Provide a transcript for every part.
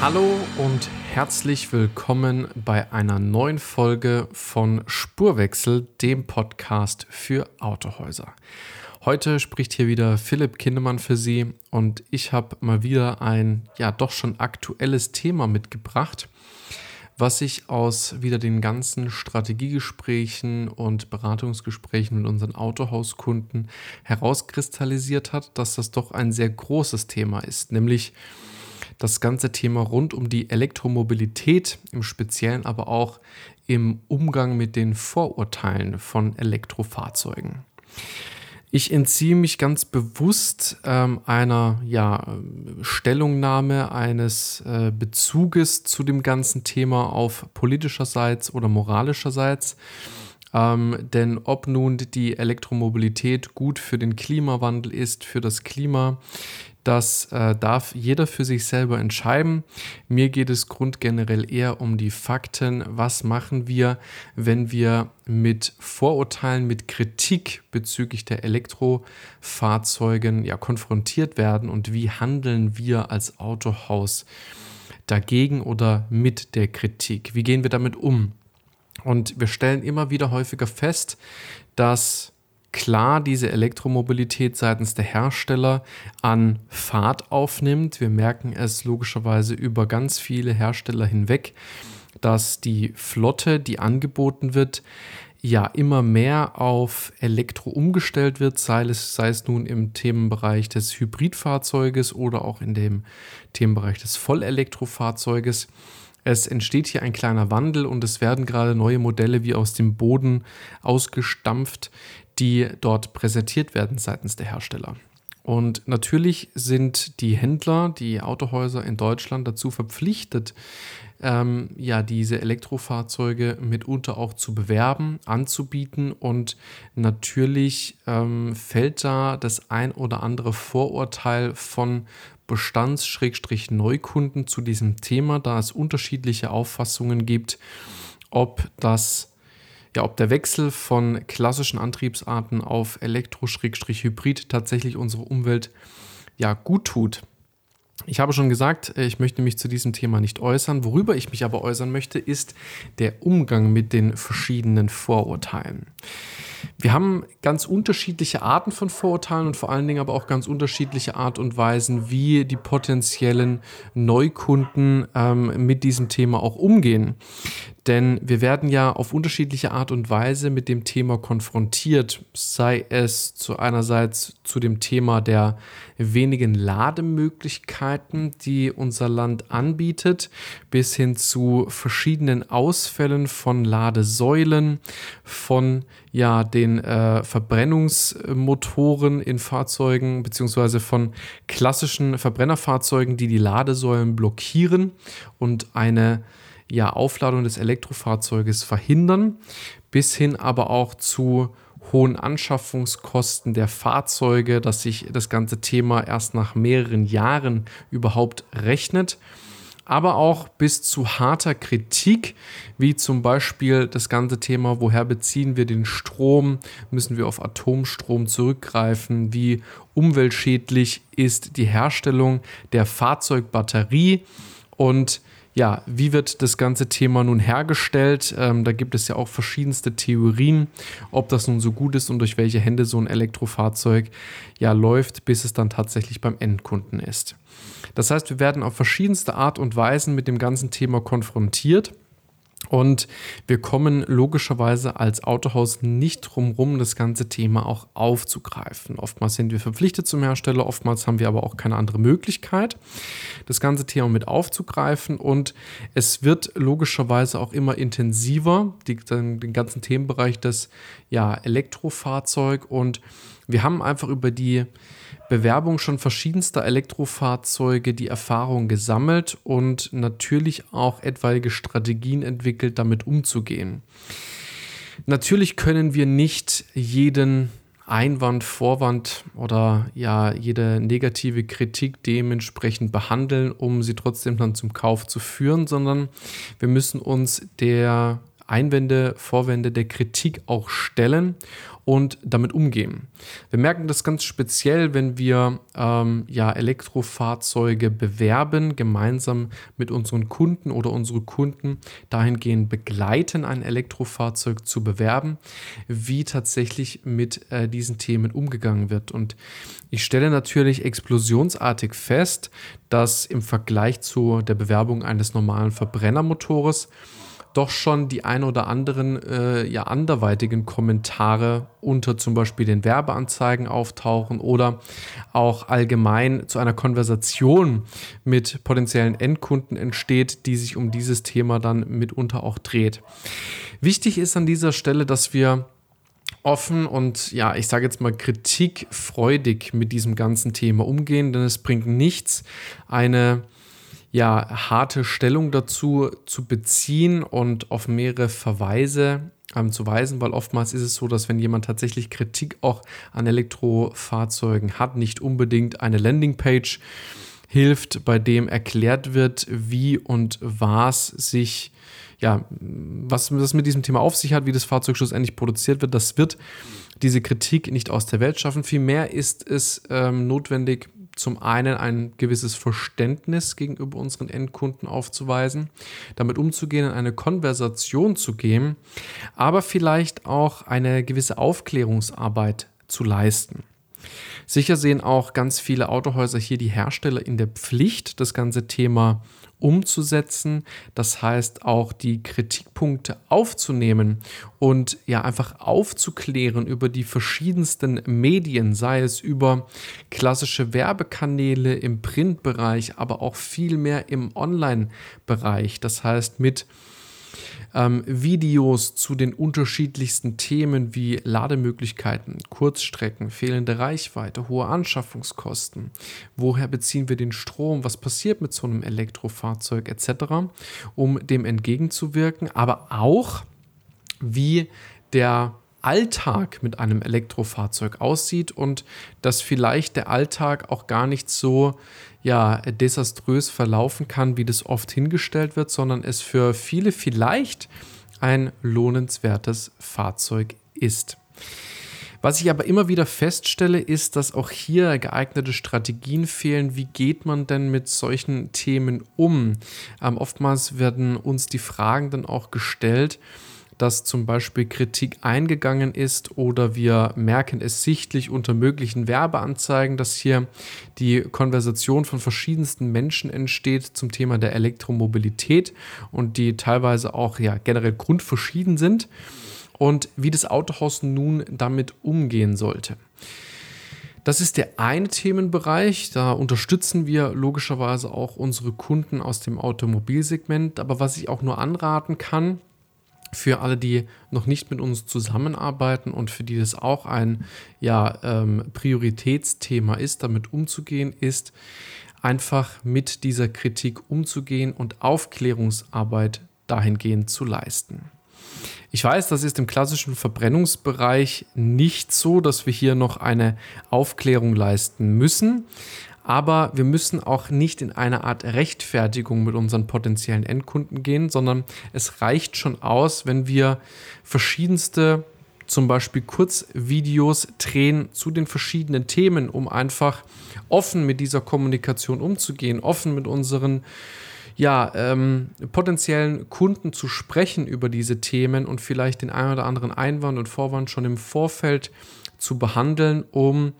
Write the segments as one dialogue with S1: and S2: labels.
S1: Hallo und herzlich willkommen bei einer neuen Folge von Spurwechsel, dem Podcast für Autohäuser. Heute spricht hier wieder Philipp Kindemann für Sie und ich habe mal wieder ein ja doch schon aktuelles Thema mitgebracht, was sich aus wieder den ganzen Strategiegesprächen und Beratungsgesprächen mit unseren Autohauskunden herauskristallisiert hat, dass das doch ein sehr großes Thema ist, nämlich das ganze Thema rund um die Elektromobilität, im Speziellen aber auch im Umgang mit den Vorurteilen von Elektrofahrzeugen. Ich entziehe mich ganz bewusst ähm, einer ja, Stellungnahme, eines äh, Bezuges zu dem ganzen Thema auf politischerseits oder moralischerseits. Ähm, denn ob nun die Elektromobilität gut für den Klimawandel ist, für das Klima, das äh, darf jeder für sich selber entscheiden. Mir geht es grundgenerell eher um die Fakten. Was machen wir, wenn wir mit Vorurteilen, mit Kritik bezüglich der Elektrofahrzeugen ja, konfrontiert werden und wie handeln wir als Autohaus dagegen oder mit der Kritik? Wie gehen wir damit um? Und wir stellen immer wieder häufiger fest, dass klar diese Elektromobilität seitens der Hersteller an Fahrt aufnimmt. Wir merken es logischerweise über ganz viele Hersteller hinweg, dass die Flotte, die angeboten wird, ja immer mehr auf Elektro umgestellt wird, sei es, sei es nun im Themenbereich des Hybridfahrzeuges oder auch in dem Themenbereich des Vollelektrofahrzeuges. Es entsteht hier ein kleiner Wandel und es werden gerade neue Modelle wie aus dem Boden ausgestampft, die dort präsentiert werden seitens der Hersteller. Und natürlich sind die Händler, die Autohäuser in Deutschland dazu verpflichtet, ähm, ja, diese Elektrofahrzeuge mitunter auch zu bewerben, anzubieten. Und natürlich ähm, fällt da das ein oder andere Vorurteil von Bestands-Neukunden zu diesem Thema, da es unterschiedliche Auffassungen gibt, ob das ja, ob der Wechsel von klassischen Antriebsarten auf Elektro-Hybrid tatsächlich unsere Umwelt ja gut tut. Ich habe schon gesagt, äh, ich möchte mich zu diesem Thema nicht äußern. Worüber ich mich aber äußern möchte, ist der Umgang mit den verschiedenen Vorurteilen. Wir haben ganz unterschiedliche Arten von Vorurteilen und vor allen Dingen aber auch ganz unterschiedliche Art und Weisen, wie die potenziellen Neukunden ähm, mit diesem Thema auch umgehen. Denn wir werden ja auf unterschiedliche Art und Weise mit dem Thema konfrontiert, sei es zu einerseits zu dem Thema der wenigen Lademöglichkeiten, die unser Land anbietet, bis hin zu verschiedenen Ausfällen von Ladesäulen, von ja den äh, Verbrennungsmotoren in Fahrzeugen beziehungsweise von klassischen Verbrennerfahrzeugen, die die Ladesäulen blockieren und eine ja, Aufladung des Elektrofahrzeuges verhindern, bis hin aber auch zu hohen Anschaffungskosten der Fahrzeuge, dass sich das ganze Thema erst nach mehreren Jahren überhaupt rechnet. Aber auch bis zu harter Kritik, wie zum Beispiel das ganze Thema, woher beziehen wir den Strom, müssen wir auf Atomstrom zurückgreifen, wie umweltschädlich ist die Herstellung der Fahrzeugbatterie? Und ja, wie wird das ganze Thema nun hergestellt? Ähm, da gibt es ja auch verschiedenste Theorien, ob das nun so gut ist und durch welche Hände so ein Elektrofahrzeug ja läuft, bis es dann tatsächlich beim Endkunden ist. Das heißt, wir werden auf verschiedenste Art und Weisen mit dem ganzen Thema konfrontiert. Und wir kommen logischerweise als Autohaus nicht drumherum, das ganze Thema auch aufzugreifen. Oftmals sind wir verpflichtet zum Hersteller, oftmals haben wir aber auch keine andere Möglichkeit, das ganze Thema mit aufzugreifen. Und es wird logischerweise auch immer intensiver, die, den, den ganzen Themenbereich des ja, Elektrofahrzeug. Und wir haben einfach über die Bewerbung schon verschiedenster Elektrofahrzeuge die Erfahrung gesammelt und natürlich auch etwaige Strategien entwickelt, damit umzugehen. Natürlich können wir nicht jeden Einwand, Vorwand oder ja jede negative Kritik dementsprechend behandeln, um sie trotzdem dann zum Kauf zu führen, sondern wir müssen uns der Einwände, Vorwände der Kritik auch stellen und damit umgehen. Wir merken das ganz speziell, wenn wir ähm, ja Elektrofahrzeuge bewerben, gemeinsam mit unseren Kunden oder unsere Kunden dahingehend begleiten, ein Elektrofahrzeug zu bewerben, wie tatsächlich mit äh, diesen Themen umgegangen wird. Und ich stelle natürlich explosionsartig fest, dass im Vergleich zu der Bewerbung eines normalen Verbrennermotores doch schon die ein oder anderen äh, ja anderweitigen Kommentare unter zum Beispiel den Werbeanzeigen auftauchen oder auch allgemein zu einer Konversation mit potenziellen Endkunden entsteht, die sich um dieses Thema dann mitunter auch dreht. Wichtig ist an dieser Stelle, dass wir offen und ja, ich sage jetzt mal kritikfreudig mit diesem ganzen Thema umgehen, denn es bringt nichts, eine ja, harte Stellung dazu zu beziehen und auf mehrere Verweise ähm, zu weisen, weil oftmals ist es so, dass wenn jemand tatsächlich Kritik auch an Elektrofahrzeugen hat, nicht unbedingt eine Landingpage hilft, bei dem erklärt wird, wie und was sich ja, was das mit diesem Thema auf sich hat, wie das Fahrzeug schlussendlich produziert wird, das wird diese Kritik nicht aus der Welt schaffen. Vielmehr ist es ähm, notwendig, zum einen ein gewisses Verständnis gegenüber unseren Endkunden aufzuweisen, damit umzugehen, in eine Konversation zu gehen, aber vielleicht auch eine gewisse Aufklärungsarbeit zu leisten. Sicher sehen auch ganz viele Autohäuser hier die Hersteller in der Pflicht, das ganze Thema umzusetzen. Das heißt auch die Kritikpunkte aufzunehmen und ja einfach aufzuklären über die verschiedensten Medien, sei es über klassische Werbekanäle im Printbereich, aber auch viel mehr im Online-Bereich. Das heißt mit ähm, Videos zu den unterschiedlichsten Themen wie Lademöglichkeiten, Kurzstrecken, fehlende Reichweite, hohe Anschaffungskosten, woher beziehen wir den Strom, was passiert mit so einem Elektrofahrzeug? Etc., um dem entgegenzuwirken, aber auch wie der Alltag mit einem Elektrofahrzeug aussieht und dass vielleicht der Alltag auch gar nicht so ja, desaströs verlaufen kann, wie das oft hingestellt wird, sondern es für viele vielleicht ein lohnenswertes Fahrzeug ist. Was ich aber immer wieder feststelle, ist, dass auch hier geeignete Strategien fehlen. Wie geht man denn mit solchen Themen um? Ähm, oftmals werden uns die Fragen dann auch gestellt, dass zum Beispiel Kritik eingegangen ist oder wir merken es sichtlich unter möglichen Werbeanzeigen, dass hier die Konversation von verschiedensten Menschen entsteht zum Thema der Elektromobilität und die teilweise auch ja generell grundverschieden sind und wie das Autohaus nun damit umgehen sollte. Das ist der eine Themenbereich. Da unterstützen wir logischerweise auch unsere Kunden aus dem Automobilsegment. Aber was ich auch nur anraten kann, für alle, die noch nicht mit uns zusammenarbeiten und für die das auch ein ja, ähm, Prioritätsthema ist, damit umzugehen, ist einfach mit dieser Kritik umzugehen und Aufklärungsarbeit dahingehend zu leisten. Ich weiß, das ist im klassischen Verbrennungsbereich nicht so, dass wir hier noch eine Aufklärung leisten müssen. Aber wir müssen auch nicht in eine Art Rechtfertigung mit unseren potenziellen Endkunden gehen, sondern es reicht schon aus, wenn wir verschiedenste zum Beispiel Kurzvideos drehen zu den verschiedenen Themen, um einfach offen mit dieser Kommunikation umzugehen, offen mit unseren ja, ähm, potenziellen Kunden zu sprechen über diese Themen und vielleicht den einen oder anderen Einwand und Vorwand schon im Vorfeld zu behandeln, um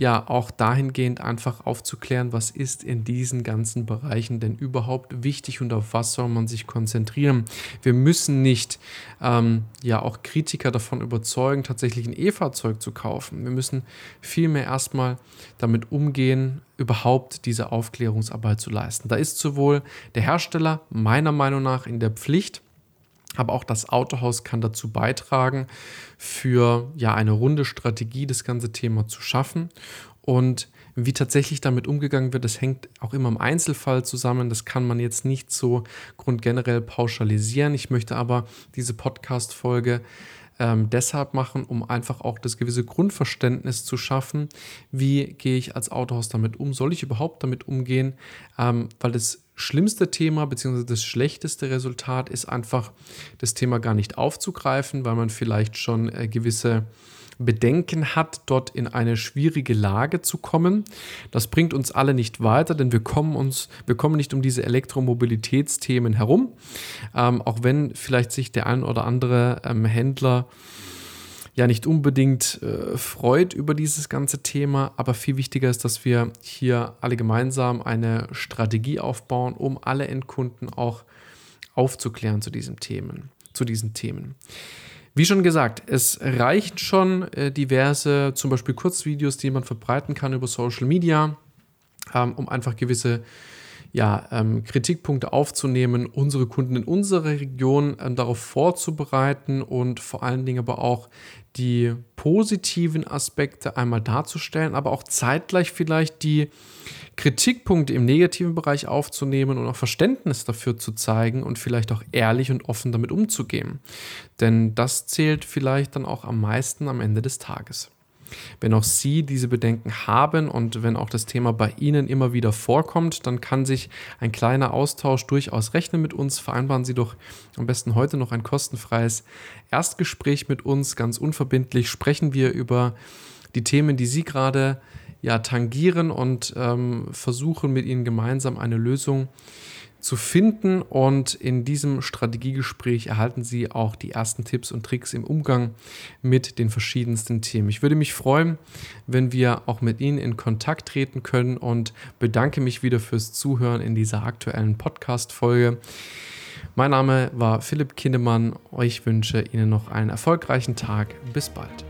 S1: ja auch dahingehend einfach aufzuklären, was ist in diesen ganzen Bereichen denn überhaupt wichtig und auf was soll man sich konzentrieren. Wir müssen nicht ähm, ja auch Kritiker davon überzeugen, tatsächlich ein E-Fahrzeug zu kaufen. Wir müssen vielmehr erstmal damit umgehen, überhaupt diese Aufklärungsarbeit zu leisten. Da ist sowohl der Hersteller meiner Meinung nach in der Pflicht, aber auch das Autohaus kann dazu beitragen, für ja eine runde Strategie das ganze Thema zu schaffen. Und Wie tatsächlich damit umgegangen wird, das hängt auch immer im Einzelfall zusammen. Das kann man jetzt nicht so grundgenerell pauschalisieren. Ich möchte aber diese Podcast-Folge ähm, deshalb machen, um einfach auch das gewisse Grundverständnis zu schaffen. Wie gehe ich als Autohaus damit um? Soll ich überhaupt damit umgehen? Ähm, weil das schlimmste Thema bzw. das schlechteste Resultat ist einfach, das Thema gar nicht aufzugreifen, weil man vielleicht schon äh, gewisse Bedenken hat, dort in eine schwierige Lage zu kommen. Das bringt uns alle nicht weiter, denn wir kommen uns, wir kommen nicht um diese Elektromobilitätsthemen herum. Ähm, auch wenn vielleicht sich der ein oder andere ähm, Händler ja nicht unbedingt äh, freut über dieses ganze Thema, aber viel wichtiger ist, dass wir hier alle gemeinsam eine Strategie aufbauen, um alle Endkunden auch aufzuklären zu diesen Themen, zu diesen Themen. Wie schon gesagt, es reicht schon äh, diverse, zum Beispiel Kurzvideos, die man verbreiten kann über Social Media, ähm, um einfach gewisse ja, ähm, Kritikpunkte aufzunehmen, unsere Kunden in unserer Region ähm, darauf vorzubereiten und vor allen Dingen aber auch die positiven Aspekte einmal darzustellen, aber auch zeitgleich vielleicht die Kritikpunkte im negativen Bereich aufzunehmen und auch Verständnis dafür zu zeigen und vielleicht auch ehrlich und offen damit umzugehen. Denn das zählt vielleicht dann auch am meisten am Ende des Tages. Wenn auch Sie diese Bedenken haben und wenn auch das Thema bei Ihnen immer wieder vorkommt, dann kann sich ein kleiner Austausch durchaus rechnen mit uns. Vereinbaren Sie doch am besten heute noch ein kostenfreies Erstgespräch mit uns. Ganz unverbindlich sprechen wir über die Themen, die Sie gerade ja, tangieren und ähm, versuchen mit Ihnen gemeinsam eine Lösung zu zu finden. Und in diesem Strategiegespräch erhalten Sie auch die ersten Tipps und Tricks im Umgang mit den verschiedensten Themen. Ich würde mich freuen, wenn wir auch mit Ihnen in Kontakt treten können und bedanke mich wieder fürs Zuhören in dieser aktuellen Podcast-Folge. Mein Name war Philipp Kindemann. Ich wünsche Ihnen noch einen erfolgreichen Tag. Bis bald.